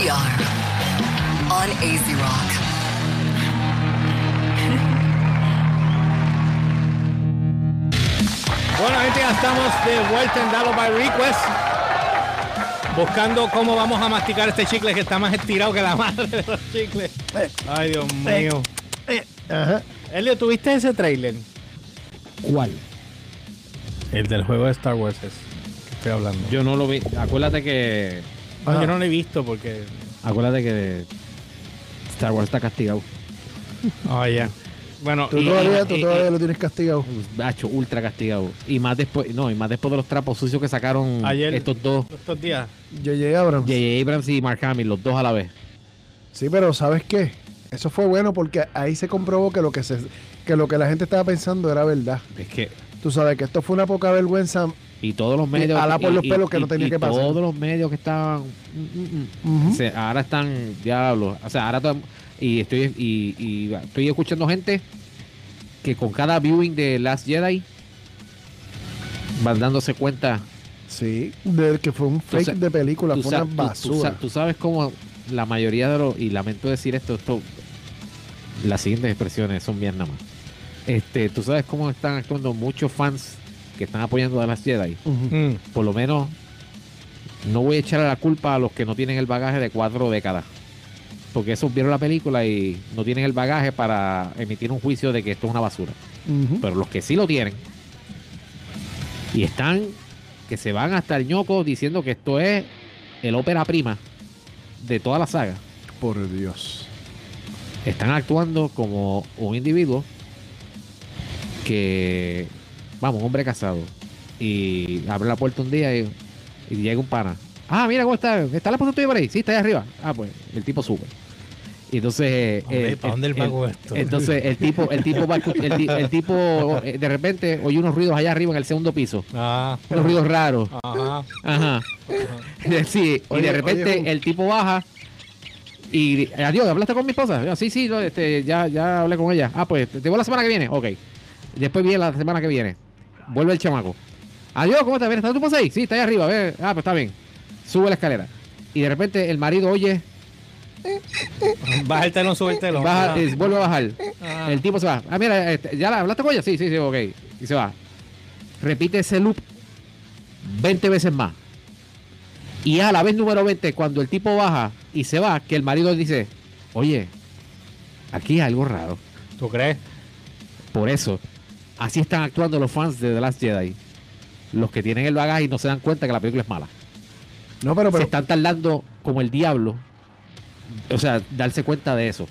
We are on AZ Rock. Bueno, gente, ya estamos de vuelta en Dalo by Request. Buscando cómo vamos a masticar este chicle que está más estirado que la madre de los chicles. Ay, Dios mío. Ajá. Elio, ¿tuviste ese trailer? ¿Cuál? El del juego de Star Wars es estoy hablando. Yo no lo vi. Acuérdate que. Ah, yo no lo he visto porque. Acuérdate que Star Wars está castigado. Oh, ya. Bueno, Tú y- todavía, y- tú y- todavía lo tienes castigado. Bacho, ultra castigado. Y más después, no, y más después de los trapos sucios que sacaron Ayer- estos dos, estos días. J.J. Abrams. J.J. Abrams y Mark Hamill, los dos a la vez. Sí, pero ¿sabes qué? Eso fue bueno porque ahí se comprobó que lo que se que lo que la gente estaba pensando era verdad. Es que. Tú sabes que esto fue una poca vergüenza. Y todos los medios. ala por y- los y- pelos que y- no tenía y que pasar. Todos los medios que estaban. mm, mm, mm. Ahora están diablos. O sea, ahora. todo- Y estoy, y, y estoy escuchando gente que con cada viewing de Last Jedi van dándose cuenta Sí, de que fue un fake de película, fue una tú- tú basura. tú sabes cómo la mayoría de los, y lamento decir esto, esto, las siguientes expresiones son bien nada más. Este, tú sabes cómo están actuando muchos fans que están apoyando a las Jedi. Mm. Por lo menos, no voy a echarle la culpa a los que no tienen el bagaje de cuatro décadas. Porque esos vieron la película y no tienen el bagaje para emitir un juicio de que esto es una basura. Pero los que sí lo tienen y están que se van hasta el ñoco diciendo que esto es el ópera prima de toda la saga, Por Dios. están actuando como un individuo que, vamos, un hombre casado y abre la puerta un día y, y llega un pana. Ah, mira cómo está. ¿Está la esposa tuya por ahí? Sí, está ahí arriba. Ah, pues el tipo sube. Y entonces. Hombre, eh, ¿para dónde el- el vago esto? Entonces el tipo, el tipo va el, ti- el tipo eh, de repente oye unos ruidos allá arriba en el segundo piso. Ah, Unos ruidos raros. ajá. Ajá. Sí, y de repente oye, el tipo baja y adiós, ¿hablaste con mi esposa? Yo, sí, sí, no, este, ya, ya hablé con ella. Ah, pues te voy la semana que viene. Ok. Después viene la semana que viene. Vuelve el chamaco. Adiós, ¿cómo estás? ¿Está tu esposa ahí? Sí, está ahí arriba. Ve. Ah, pues está bien. Sube la escalera. Y de repente el marido oye, Baja el telón, sube el telón. baja, Ah. vuelve a bajar. Ah. El tipo se va. Ah, mira, este, ¿ya la hablaste con ella? Sí, sí, sí, ok. Y se va. Repite ese loop 20 veces más. Y a la vez número 20, cuando el tipo baja y se va, que el marido dice, oye, aquí hay algo raro. ¿Tú crees? Por eso, así están actuando los fans de The Last Jedi. Los que tienen el bagaje y no se dan cuenta que la película es mala. No, pero, se están tardando como el diablo. O sea, darse cuenta de eso.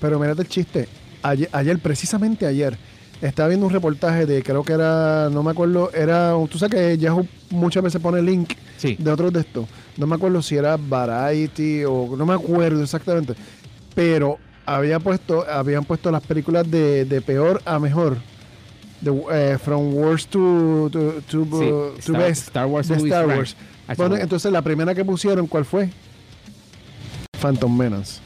pero mírate el chiste. Ayer, ayer, precisamente ayer, estaba viendo un reportaje de, creo que era, no me acuerdo, era, tú sabes que Yahoo muchas veces pone link Sí. de otros de estos. No me acuerdo si era Variety o no me acuerdo exactamente. Pero había puesto, habían puesto las películas de, de peor a mejor. De, eh, from worst to, to, to, Sí, to Star- best. Star Wars de Star. Wars. Bueno, entonces la primera que pusieron, ¿cuál fue? Phantom Menace.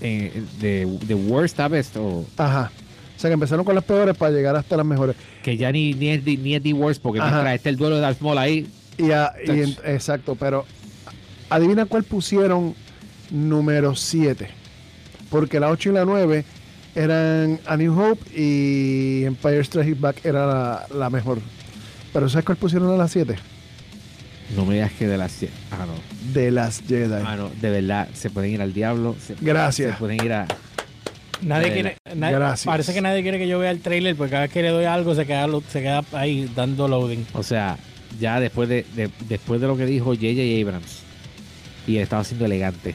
Eh, de, de worst a best o Ajá. O sea que empezaron con las peores para llegar hasta las mejores. que ya ni, ni, es, the- ni es the worst porque mientras esté el duelo de Darth Maul ahí Y, a- y Touch. en- exacto, pero adivina cuál pusieron número 7. Porque la 8 y la 9 eran A New Hope y Empire Strikes Back era la, la mejor. Pero ¿sabes cuál pusieron a las 7? no me digas que de las ah no De las Jedi. ah no de verdad se pueden ir al diablo se, Gracias. se pueden ir a Nadie quiere, nadie- gracias. Parece que nadie quiere que yo vea el trailer porque cada vez que le doy algo se queda, lo- se queda ahí dando loading. o sea ya después de, de- después de lo que dijo J.J. Abrams y él estaba siendo elegante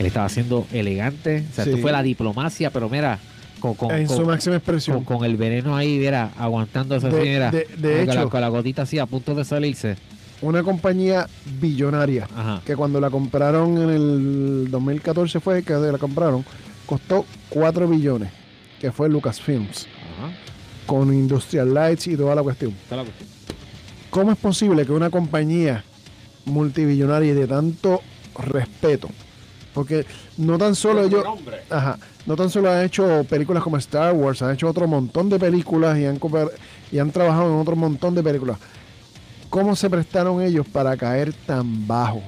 él estaba siendo elegante o sea Sí. esto fue la diplomacia pero mira con, con, en con- su máxima expresión. con el veneno ahí mira aguantando esa De- mira de- de con, la, hecho- con la gotita así a punto de salirse Una compañía billonaria ajá que cuando la compraron en el 2014 fue que la compraron, costó 4 billones, que fue Lucasfilms, ajá con Industrial Lights y toda la cuestión. Está la cuestión. ¿Cómo es posible que una compañía multibillonaria y de tanto respeto, porque no tan solo ellos, ajá, no tan solo han hecho películas como Star Wars, han hecho otro montón de películas y han, y han trabajado en otro montón de películas. ¿Cómo se prestaron ellos para caer tan bajo?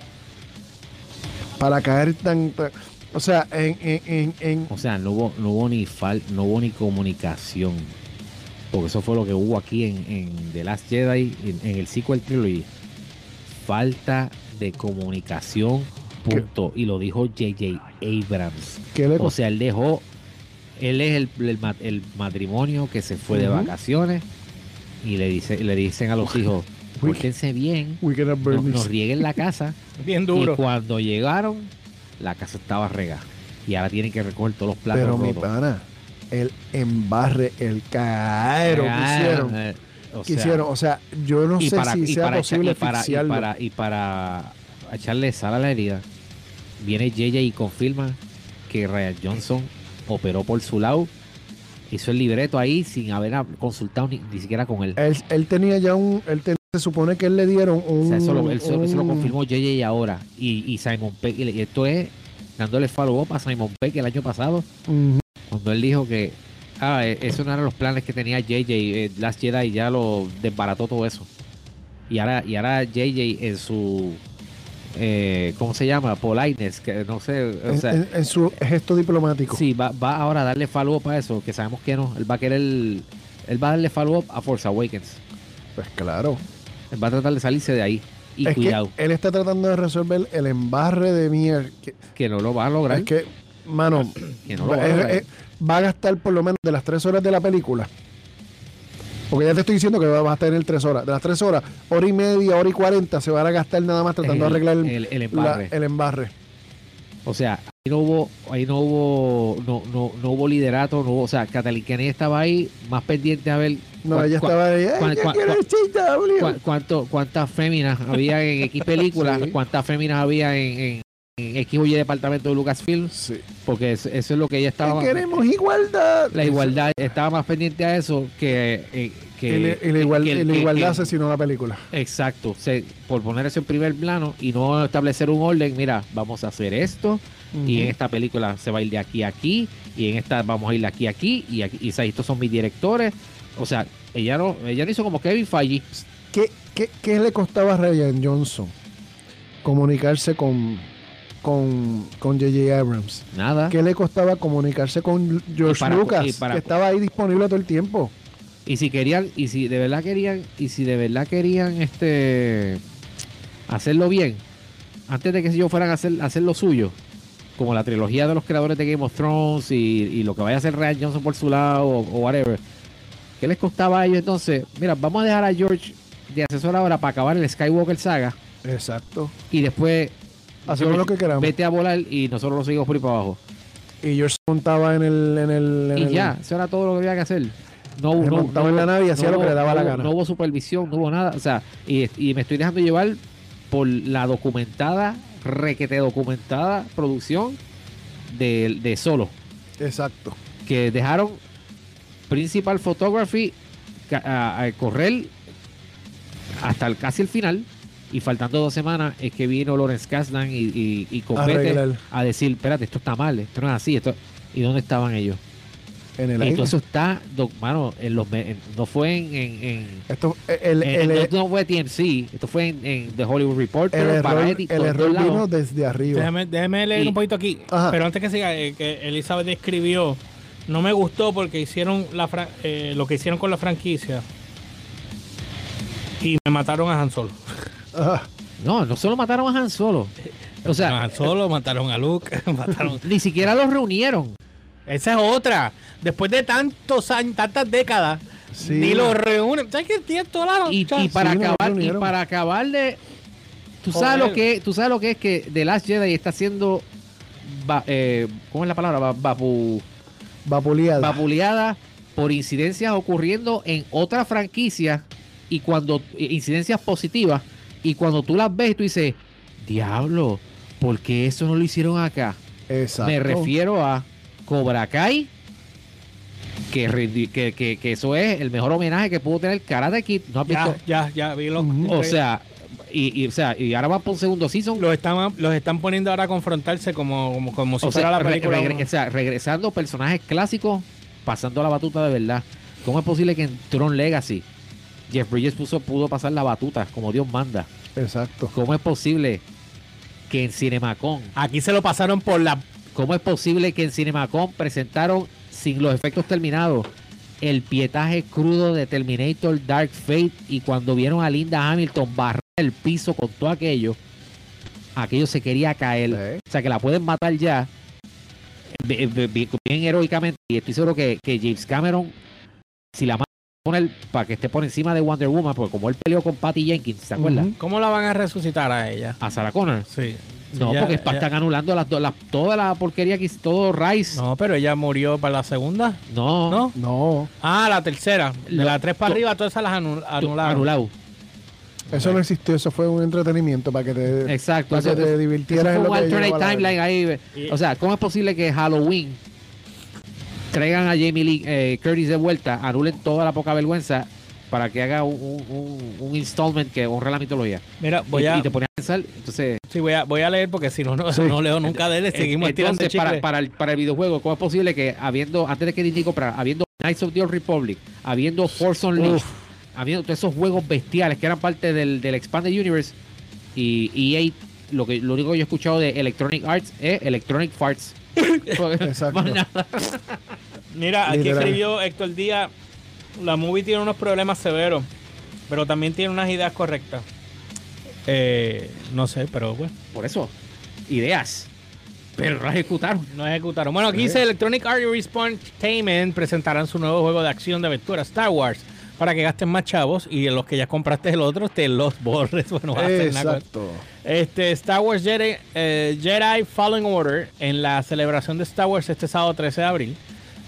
para caer tan, tan- o sea, en, en, en, en- O sea, no hubo, no hubo ni fal, no hubo ni comunicación. Porque eso fue lo que hubo aquí en, en The Last Jedi, en, en el sequel trilogy. Falta de comunicación, punto. Y lo dijo J.J. Abrams. ¿qué le O sea, él dejó, él es el, el el matrimonio que se fue de Ujú. vacaciones y le dice, le dicen a los hijos, pórtense bien, nos rieguen la casa. Bien Y duro. cuando llegaron, la casa estaba regada. Y ahora tienen que recoger todos los platos Pero mi rotos. pana, el embarre, el caero que Ah, hicieron. eh, o sea, hicieron. O sea, yo no y sé para, si y sea para echar- posible y para, y para, y para echarle sal a la herida, viene JJ y confirma que Ryan Johnson operó por su lado, hizo el libreto ahí sin haber consultado ni, ni siquiera con él. Él, él tenía ya un. Él ten- se supone que él le dieron O un. sea, eso lo, él so- eso lo un- confirmó JJ ahora. Y, y Simon Peck, y esto es dándole follow-up a Simon Peck el año pasado, cuando él dijo que ah, eh, eso no eran los planes que tenía JJ, eh, Last Jedi ya lo desbarató todo eso. Y ahora, y ahora JJ en su eh, ¿cómo se llama? Politeness, que no sé, o En, sea, en- en su gesto diplomático. sí, va, va ahora a darle follow-up a eso, que sabemos que no, él va a querer, él va a darle follow-up a Force Awakens. Pues claro. Él va a tratar de salirse de ahí. Y es cuidado, que él está tratando de resolver el embarre de mierda. que- que no lo va a lograr. Es que, mano, Que no lo va a es- lograr. es- va a gastar por lo menos de las tres horas de la película. Porque ya te estoy diciendo que va va a tener tres horas. De las tres horas, hora y media, hora y cuarenta se van a gastar nada más tratando de arreglar el, el- el la- embarre. el embarre. O sea, ahí no hubo, ahí no hubo, no, no, no hubo liderato, no hubo, o sea, Kennedy estaba ahí más pendiente a ver No, ella estaba ahí. Cuántas féminas había en X películas, Sí. cuántas féminas había en, en, en X o Y departamento de Lucasfilm, Sí. porque eso, eso es lo que ella estaba, Que queremos igualdad. la igualdad, estaba más pendiente a eso que, eh, que, y la igual- que- la que- igualdad asesinó la película. Exacto, se- por poner eso en primer plano y no establecer un orden, mira, vamos a hacer esto, y en esta película se va a ir de aquí a aquí y en esta vamos a ir de aquí a aquí y, aquí, y estos son mis directores o sea ella no ella no hizo como Kevin Feige ¿Qué, qué, qué le costaba a Ryan Johnson comunicarse con con con J.J. Abrams? nada ¿Qué le costaba comunicarse con George para- Lucas, para- que estaba ahí disponible todo el tiempo? y si querían y si de verdad querían y si de verdad querían este hacerlo bien antes de que ellos fueran a hacer, a hacer lo suyo como la trilogía de los creadores de Game of Thrones y, y lo que vaya a hacer Ryan Johnson por su lado o, o whatever ¿qué les costaba a ellos entonces? mira vamos a dejar a George de asesor ahora para acabar el Skywalker saga Exacto. y después Hacemos lo que queramos. Vete a volar y nosotros lo seguimos por ahí para abajo. Y George se montaba en el en el, en Y el- ya, eso era todo lo que había que hacer. No, Se no, montaba no en la nave y hacía no lo que le daba la gana. No hubo supervisión, no hubo nada. O sea, y, y me estoy dejando llevar por la documentada, requete documentada producción de, de Solo. Exacto. Que dejaron Principal Photography a, a correr hasta el- casi el final. Y faltando dos semanas es que vino Lawrence Kasdan y, y, y compete Arreglar. a decir, espérate, esto está mal, esto no es así. Esto... ¿Y dónde estaban ellos? En el Y aire. eso está, mano, en los, me- en- no fue en, en, en- Esto, el, en- el- no, no fue TMC, esto fue en, en The Hollywood Reporter, el error, Variety, el por error todos lados. vino desde arriba. Déjame, déjame leer Y- un poquito aquí. Ajá. Pero antes que siga, eh, que Elizabeth escribió, no me gustó porque hicieron la fra- eh, lo que hicieron con la franquicia y me mataron a Han Solo. No, no solo mataron a Han Solo. O sea, a Han Solo, mataron a Luke, mataron. ni siquiera los reunieron. Esa es otra. Después de tantos años, tantas décadas, Sí. ni los reúnen. ¿Sabes qué? Tiene toda la- Y, o sea, y para sí, acabar, y para acabar de. Tú sabes, Joder. lo que, tú sabes lo que es que The Last Jedi está haciendo. va- eh, ¿Cómo es la palabra? Va- vapu- Vapuleada. vapuleada por incidencias ocurriendo en otra franquicia y cuando incidencias positivas y cuando tú las ves tú dices diablo ¿por qué eso no lo hicieron acá? Exacto. me refiero a Cobra Kai que, que, que, que eso es el mejor homenaje que pudo tener Karate Kid ¿no has ya, visto? ya, ya, vi los. O sea y, y, o sea y ahora va por un segundo season los están, los están poniendo ahora a confrontarse como, como, como si O fuera sea, la re- película. regre- o sea, regresando personajes clásicos, pasando la batuta de verdad. ¿Cómo es posible que en Tron Legacy Jeff Bridges puso, pudo pasar la batuta como Dios manda? Exacto. ¿Cómo es posible que en CinemaCon, Aquí se lo pasaron por la. ¿cómo es posible que en CinemaCon presentaron sin los efectos terminados el pietaje crudo de Terminator Dark Fate y cuando vieron a Linda Hamilton barrer el piso con todo aquello, aquello se quería caer. Sí. O sea que la pueden matar ya bi- bi- bi- bien, heroicamente y estoy seguro que, que James Cameron si la mata poner para que esté por encima de Wonder Woman porque como él peleó con Patty Jenkins ¿se acuerdan? ¿Cómo la van a resucitar a ella? a Sarah Connor Sí. no Ya- porque ya- están anulando las, las- toda la porquería que hizo todo Rice No, pero ella murió para la segunda. no, ¿No? No, Ah, la tercera. De la tres para arriba, todas esas las anu- tu- anularon. anulado eso no existió, eso fue un entretenimiento para que te, exacto para que eso- te eso divirtieras fue en un lo que alternate llegaba la timeline ahí o sea ¿cómo es posible que Halloween traigan a Jamie Lee eh, Curtis de vuelta anulen toda la poca vergüenza para que haga un, un, un- installment que honre la mitología Mira, voy y, a, y te pones a pensar entonces sí, voy a, voy a leer porque si no, no, Sí. no leo nunca de él. Seguimos Entonces, el para, para, el, para el videojuego, ¿cómo es posible que habiendo, antes de que Disney comprara, habiendo Knights of the Old Republic, habiendo Force Unleashed, habiendo todos esos juegos bestiales que eran parte del, del Expanded Universe y EA, lo, que, lo único que yo he escuchado de Electronic Arts es Electronic Farts. Exacto. Mira, aquí Literal. escribió Héctor Díaz, la movie tiene unos problemas severos, pero también tiene unas ideas correctas. Eh, no sé, pero bueno, Por eso, ideas. Pero no las ejecutaron. no ejecutaron. Bueno, aquí dice Electronic Arts y Respawn Entertainment presentarán su nuevo juego de acción de aventura Star Wars para que gasten más chavos y los que ya compraste el otro te los borres. Bueno, Exacto. Este, Star Wars Jedi, eh, Jedi Fallen Order en la celebración de Star Wars este sábado 13 de abril.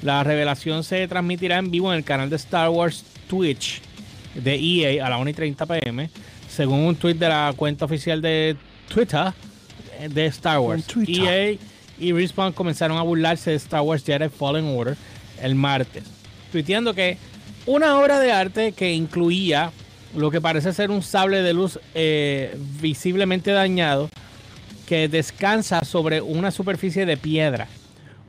La revelación se transmitirá en vivo en el canal de Star Wars Twitch de EA a las 1 y 30 pm, según un tweet de la cuenta oficial de Twitter eh, de Star Wars. EA y Respawn comenzaron a burlarse de Star Wars Jedi Fallen Order el martes, tuiteando que una obra de arte que incluía lo que parece ser un sable de luz eh, visiblemente dañado que descansa sobre una superficie de piedra.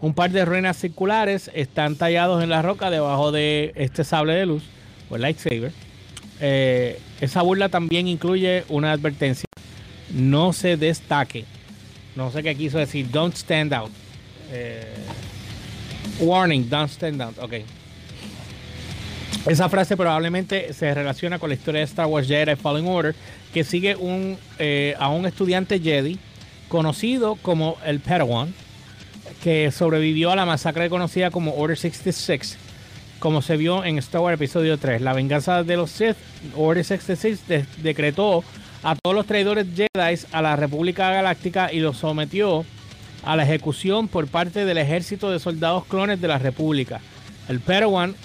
Un par de ruenas circulares están tallados en la roca debajo de este sable de luz, o el lightsaber. Eh, esa burla también incluye una advertencia. No se destaque. No sé qué quiso decir. Don't stand out. Eh, warning, don't stand out. Ok. Esa frase probablemente se relaciona con la historia de Star Wars Jedi Fallen Order, que sigue eh, a un estudiante Jedi conocido como el Padawan, que sobrevivió a la masacre conocida como Order 66, como se vio en Star Wars Episodio 3. La venganza de los Sith, Order 66, de- decretó a todos los traidores Jedi a la República Galáctica y los sometió a la ejecución por parte del ejército de soldados clones de la República. El Padawan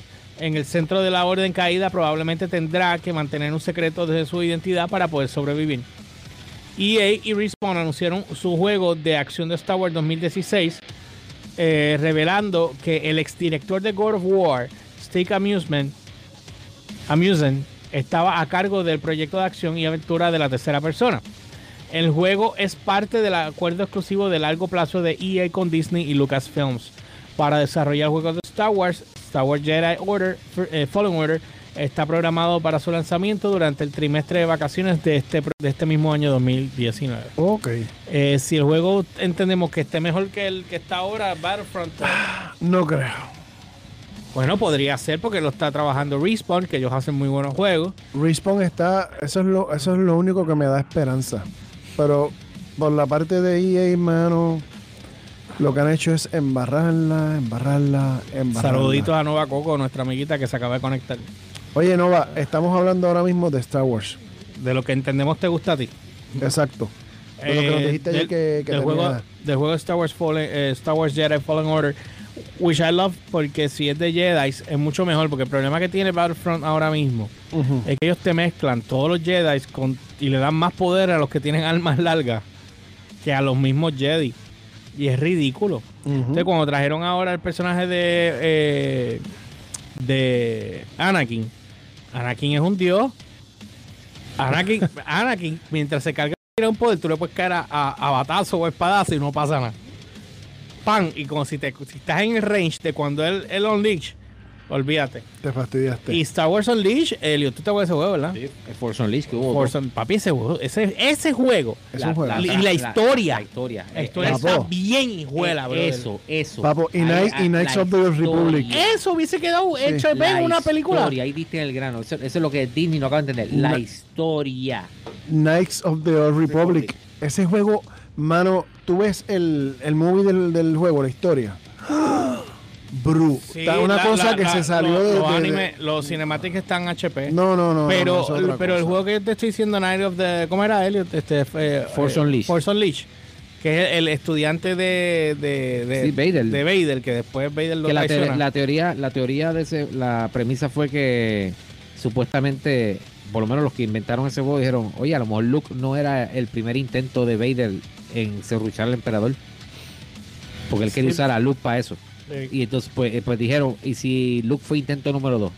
en el centro de la orden caída probablemente tendrá que mantener un secreto de su identidad para poder sobrevivir. EA y Respawn anunciaron su juego de acción de Star Wars 2016, eh, revelando que el exdirector de God of War, Stick Amusement, Amusement, estaba a cargo del proyecto de acción y aventura de la tercera persona. El juego es parte del acuerdo exclusivo de largo plazo de EA con Disney y Lucasfilms para desarrollar juegos de Star Wars. Star Wars Jedi Order, eh, Fallen Order está programado para su lanzamiento durante el trimestre de vacaciones de este, de este mismo año 2019. Ok. Eh, si el juego entendemos que esté mejor que el que está ahora, Battlefront, eh, No creo. bueno, podría ser porque lo está trabajando Respawn, que ellos hacen muy buenos juegos. Respawn está. Eso es lo, eso es lo único que me da esperanza. Pero por la parte de EA, mano, lo que han hecho es embarrarla, embarrarla, embarrarla. Saluditos a Nova Coco, nuestra amiguita que se acaba de conectar. Oye, Nova, estamos hablando ahora mismo de Star Wars. De lo que entendemos te gusta a ti. Exacto. De lo que nos Eh, dijiste ayer que, que del, juego, del juego Star Wars, Fallen, eh, Star Wars Jedi Fallen Order, which I love porque si es de Jedi es mucho mejor porque el problema que tiene Battlefront ahora mismo es que ellos te mezclan todos los Jedi con, y le dan más poder a los que tienen armas largas que a los mismos Jedi. Y es ridículo. Entonces, cuando trajeron ahora el personaje de eh, de Anakin, Anakin es un dios. Anakin, Anakin mientras se carga un poder, tú le puedes caer a, a- a batazo o espadazo y no pasa nada. Pan, y como si, te, si estás en el range de cuando él, él unleash, Olvídate. Te fastidiaste. Y Star Wars Unleashed, Elliot, tú te acuerdas de ese juego, ¿verdad? El Force Unleashed que hubo. Force Un- papi, ese juego, ese, ese juego. Es un juego. y la historia. La historia. La historia Eh, Papo. está bien hijuela, brother. Eso, eso. Papo, y Knights- y Knights la of the Republic. historia. Eso hubiese quedado hecho en La una película. historia, ahí diste el grano. Eso, eso es lo que Disney no acaba de entender. La historia. Knights of the Republic. Ese juego, mano, tú ves el, el movie del, del juego, la historia. Bru. Sí, Está una la- cosa la- que la- se salió de, los de- anime- los cinemáticos están HP. No, no, no. pero no, pero el juego que yo te estoy diciendo, Night of the. ¿Cómo era, Elliot? Este, eh, Force eh, Unleashed. Force Unleashed. Que es el estudiante de. de, de Sí, Vader. De Vader, que después Vader lo Que la, te- la teoría, la teoría de ese, la premisa fue que supuestamente, por lo menos los que inventaron ese juego dijeron, oye, a lo mejor Luke no era el primer intento de Vader en serruchar al emperador. Porque él quería Sí. usar a Luke para eso. Sí. Y entonces pues, eh, pues dijeron, ¿y si Luke fue intento número dos?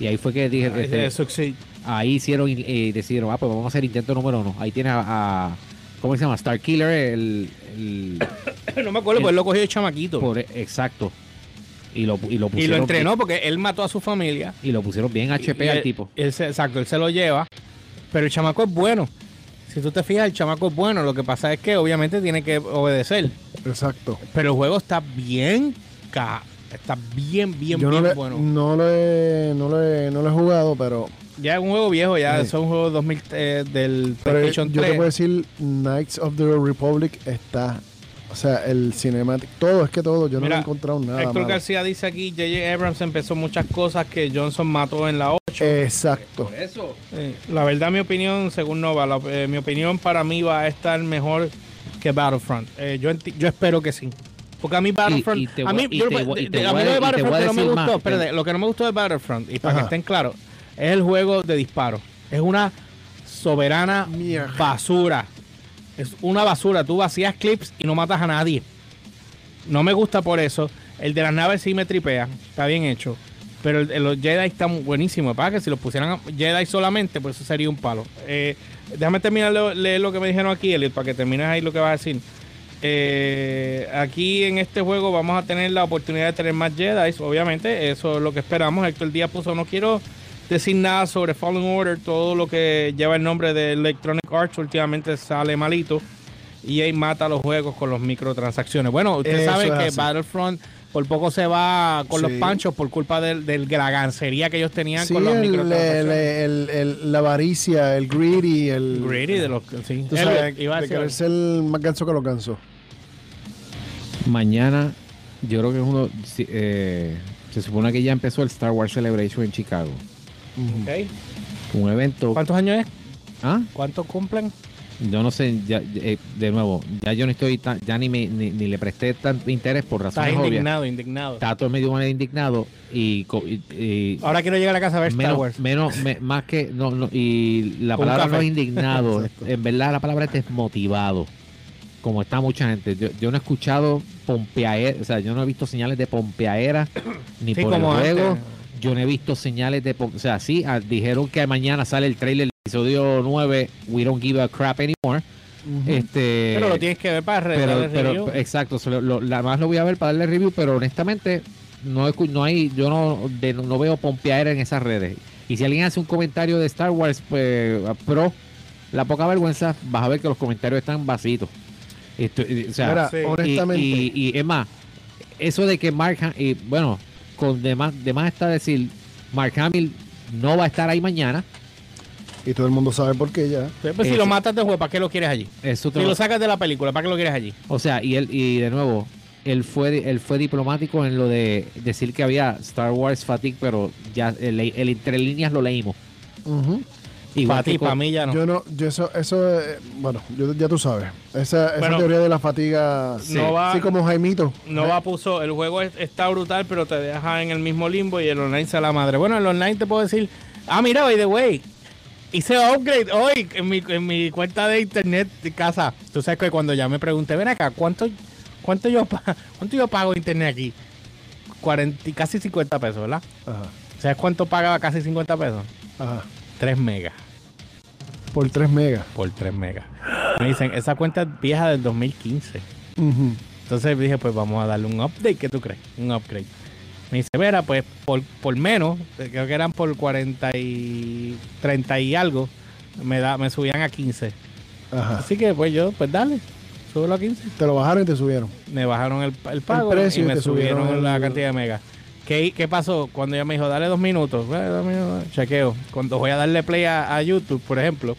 Y ahí fue que dije, Ahí este, ahí hicieron y y decidieron, ah, pues vamos a hacer intento número uno. Ahí tienes a, a- ¿cómo se llama? Star Killer, el, el- no me acuerdo, pues él lo cogió de chamaquito. por- exacto. Y lo, y lo y pusieron lo entrenó porque él mató a su familia. Y lo pusieron bien HP Y al él- tipo. él se- exacto, él se lo lleva. Pero el chamaco es bueno. Si tú te fijas, el chamaco es bueno. Lo que pasa es que obviamente tiene que obedecer. Exacto. Pero el juego está bien. Ca- Está bien, bien, Yo no, bien le, bueno. no, lo he, no, lo he, no lo he jugado, pero, Ya es un juego viejo, ya Sí. son juegos 2000 eh, del pero PlayStation yo 3. te puedo decir, Knights of the Republic está, o sea, el cinematic, todo, es que todo, yo no Mira, he encontrado nada Héctor malo. García dice aquí, J.J. Abrams empezó muchas cosas que Johnson mató en la 8. Exacto. Eso. Eh, la verdad, mi opinión, según Nova, la- eh, mi opinión para mí va a estar mejor que Battlefront. Eh, yo, enti- yo espero que sí. Porque a mí Battlefront, y te a mí, y yo- te de- voy- y de- te a voy mí lo de Battlefront que no me gustó, espérate, te- lo que no me gustó de Battlefront, y para que estén claros, es el juego de disparo. Es una soberana Mierda. basura. Es una basura. Tú vacías clips y no matas a nadie. No me gusta por eso. El de las naves sí me tripea. Está bien hecho. Pero el de los Jedi está muy buenísimo. Para que si los pusieran a Jedi solamente, pues eso sería un palo. Eh, déjame terminar de leer lo que me dijeron aquí, Elliot, para que termines ahí lo que vas a decir. Eh, aquí en este juego vamos a tener la oportunidad de tener más Jedi, obviamente, eso es lo que esperamos. Héctor Díaz puso, no quiero decir nada sobre Fallen Order, todo lo que lleva el nombre de Electronic Arts últimamente sale malito y ahí mata los juegos con los microtransacciones. Bueno, usted Eso sabe que así. Battlefront por poco se va con los panchos por culpa del, del- de la gancería que ellos tenían Sí, con los el, el- el- el- la avaricia, el greedy, el... Greedy de los sí. Tú sabes, iba a de decir querer ser más ganso que los gansos. Mañana, yo creo que es uno. eh, se supone que ya empezó el Star Wars Celebration en Chicago. Ok. Un evento. ¿Cuántos años es? ¿Ah? ¿Cuántos cumplen? Yo no sé, ya, eh, de nuevo, ya yo no estoy tan, ya ni, me- ni, ni le presté tanto interés por razones obvias. indignado, indignado. Está todo medio mal indignado y, y- y Ahora quiero llegar a la casa a ver Star menos, Wars. menos me- más que no, no, y la un palabra no es indignado, en verdad la palabra es desmotivado. Como está mucha gente, yo, yo no he escuchado pompeaera, o sea, yo no he visto señales de pompeaera ni Sí, por el juego. Yo no he visto señales de, o sea, sí, ah, dijeron que mañana sale el trailer episodio 9, We Don't Give a Crap Anymore. Este, Pero lo tienes que ver para pero, darle pero- review. exacto, se lo- lo- la más lo voy a ver para darle review, pero honestamente no, escu- no hay, yo no, de- no veo pompeadera en esas redes. Y si alguien hace un comentario de Star Wars, pues pro, la poca vergüenza, vas a ver que los comentarios están vasitos. Esto, eh, o sea, Mira, sí. y, honestamente, y- y es más, eso de que Mark, Ham- y bueno, con demás, demás está decir, Mark Hamill no va a estar ahí mañana. Y todo el mundo sabe por qué ya. Sí, pues si lo matas de juego, ¿para qué lo quieres allí? Eso te Si lo- lo sacas de la película, ¿para qué lo quieres allí? O sea, y él, y de nuevo, él fue, él fue diplomático en lo de decir que había Star Wars fatigue, pero ya el, el entre líneas lo leímos. Ti, con- para mí ya no. Yo no, yo eso, eso eh, bueno, yo, ya tú sabes. Esa, esa Bueno, teoría de la fatiga, sí, no va- sí, como Jaimito. Nova puso, el juego es- está brutal, pero te deja en el mismo limbo y el online se la madre. Bueno, el online te puedo decir, ah, mira, by the way, hice upgrade hoy en mi, en mi cuenta de internet de casa. Tú sabes que cuando ya me pregunté, ven acá, ¿cuánto, cuánto, yo, cuánto yo pago internet aquí? 40, y casi 50 pesos, ¿verdad? Ajá, ¿Sabes cuánto pagaba casi 50 pesos? ajá. 3 megas Por 3 megas. por 3 megas. Me dicen, esa cuenta es vieja del 2015. Ujú. Entonces dije, pues vamos a darle un update. ¿Qué tú crees? Un upgrade. Me dice, mira, pues por, por menos, creo que eran por 40 y 30 y algo, me da me subían a 15. Ajá. Así que pues yo, pues dale, súbelo a 15. Te lo bajaron y te subieron. Me bajaron el, el pago precio y y me subieron, la cantidad de megas. ¿Qué, ¿Qué pasó? Cuando ella me dijo, dale dos minutos, "Bueno, dos minutos", chequeo. Cuando voy a darle play a, a YouTube, por ejemplo,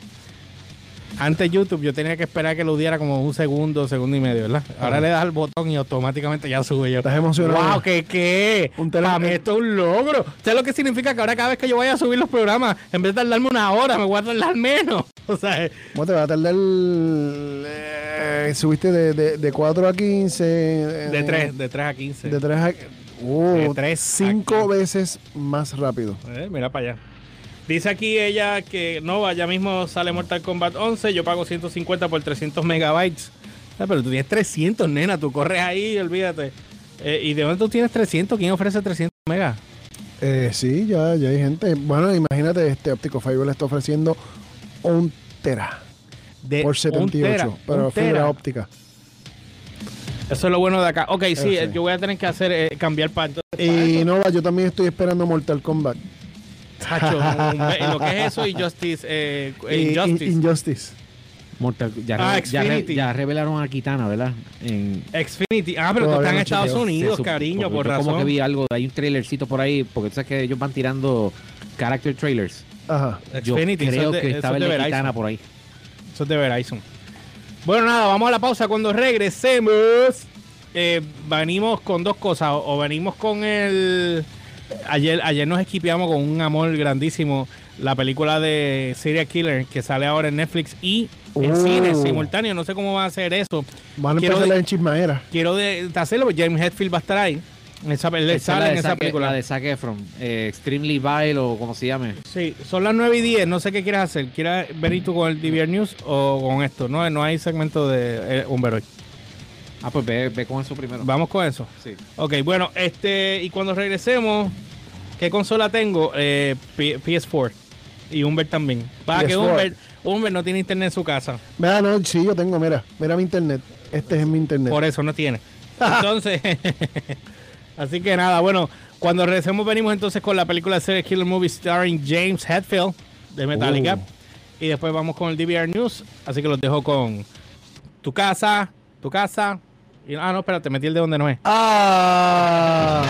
antes YouTube yo tenía que esperar que lo diera como un segundo, segundo y medio, ¿verdad? Ahora Ajá. le das al botón y automáticamente ya sube yo. Estás emocionado. ¡Wow! ¿Qué qué? Un Para mí esto es un logro. ¿Sabes lo que significa? Que ahora cada vez que yo vaya a subir los programas, en vez de tardarme una hora, me voy a tardar menos. O sea, ¿Cómo te va a tardar? eh, subiste de, de, de 4 a 15. eh, de 3, de 3 a 15. De 3 a. Uh, De tres a 5 15. veces más rápido. Eh, mira para allá. Dice aquí ella que no, ya mismo sale Mortal Kombat 11, yo pago 150 por 300 megabytes. Ah, pero tú tienes 300, nena, tú corres ahí, olvídate. Eh, ¿Y de dónde tú tienes 300? ¿Quién ofrece 300 megas? Eh, sí, ya, ya hay gente. Bueno, imagínate, este óptico Fiber le está ofreciendo un tera De por un 78, tera, pero fibra tera. óptica. Eso es lo bueno de acá. Ok, sí, eh, yo voy a tener que hacer eh, cambiar para Y no va, yo también estoy esperando Mortal Kombat. Tacho, un- un- lo que es eso y Justice, eh, Injustice. In- Injustice. Mortal, ya, Ah, re- ya, re- ya revelaron a Kitana, ¿verdad? En, Xfinity. Ah, pero tú estás en Estados chequeo. Unidos, cariño, por yo razón. Como que vi algo, hay un trailercito por ahí, porque tú sabes que ellos van tirando character trailers. Ajá. Yo Xfinity, creo de- que estaba es el de. Kitana por ahí. Eso es de Verizon. Bueno, nada, vamos a la pausa. Cuando regresemos, eh, venimos con dos cosas. O venimos con el. Ayer, ayer nos equipeamos con un amor grandísimo. La película de Serial Killer que sale ahora en Netflix y en Uh. cine simultáneo. No sé cómo va a ser eso. Van a Quiero empezar de- en chismaera. Quiero de, de hacerlo, porque James Hetfield va a estar ahí. Esa, él sale la en esa Zac- película. La de Zac Efron, eh, Extremely Vile o como se llame. Sí, son las 9 y 10. No sé qué quieres hacer. ¿Quieres venir tú con el DVR News o con esto? No, no hay segmento de eh, Humber hoy. Ah, pues ve, ve con eso primero. Vamos con eso. Sí. Ok, bueno, este, y cuando regresemos, ¿qué consola tengo? Eh, P- PS4 y Humber también. Para que PS4. Humber, Humber no tiene internet en su casa, Vea, no, sí, yo tengo, mira, mira mi internet. Este es mi internet. por eso no tiene. Entonces, así que nada, bueno, cuando regresemos venimos entonces con la película de Serial Killer Movie starring James Hetfield de Metallica. Uh. Y después vamos con el DVR News, así que los dejo con tu casa, tu casa. Ah, no, espérate, metí el de donde no es. Ah.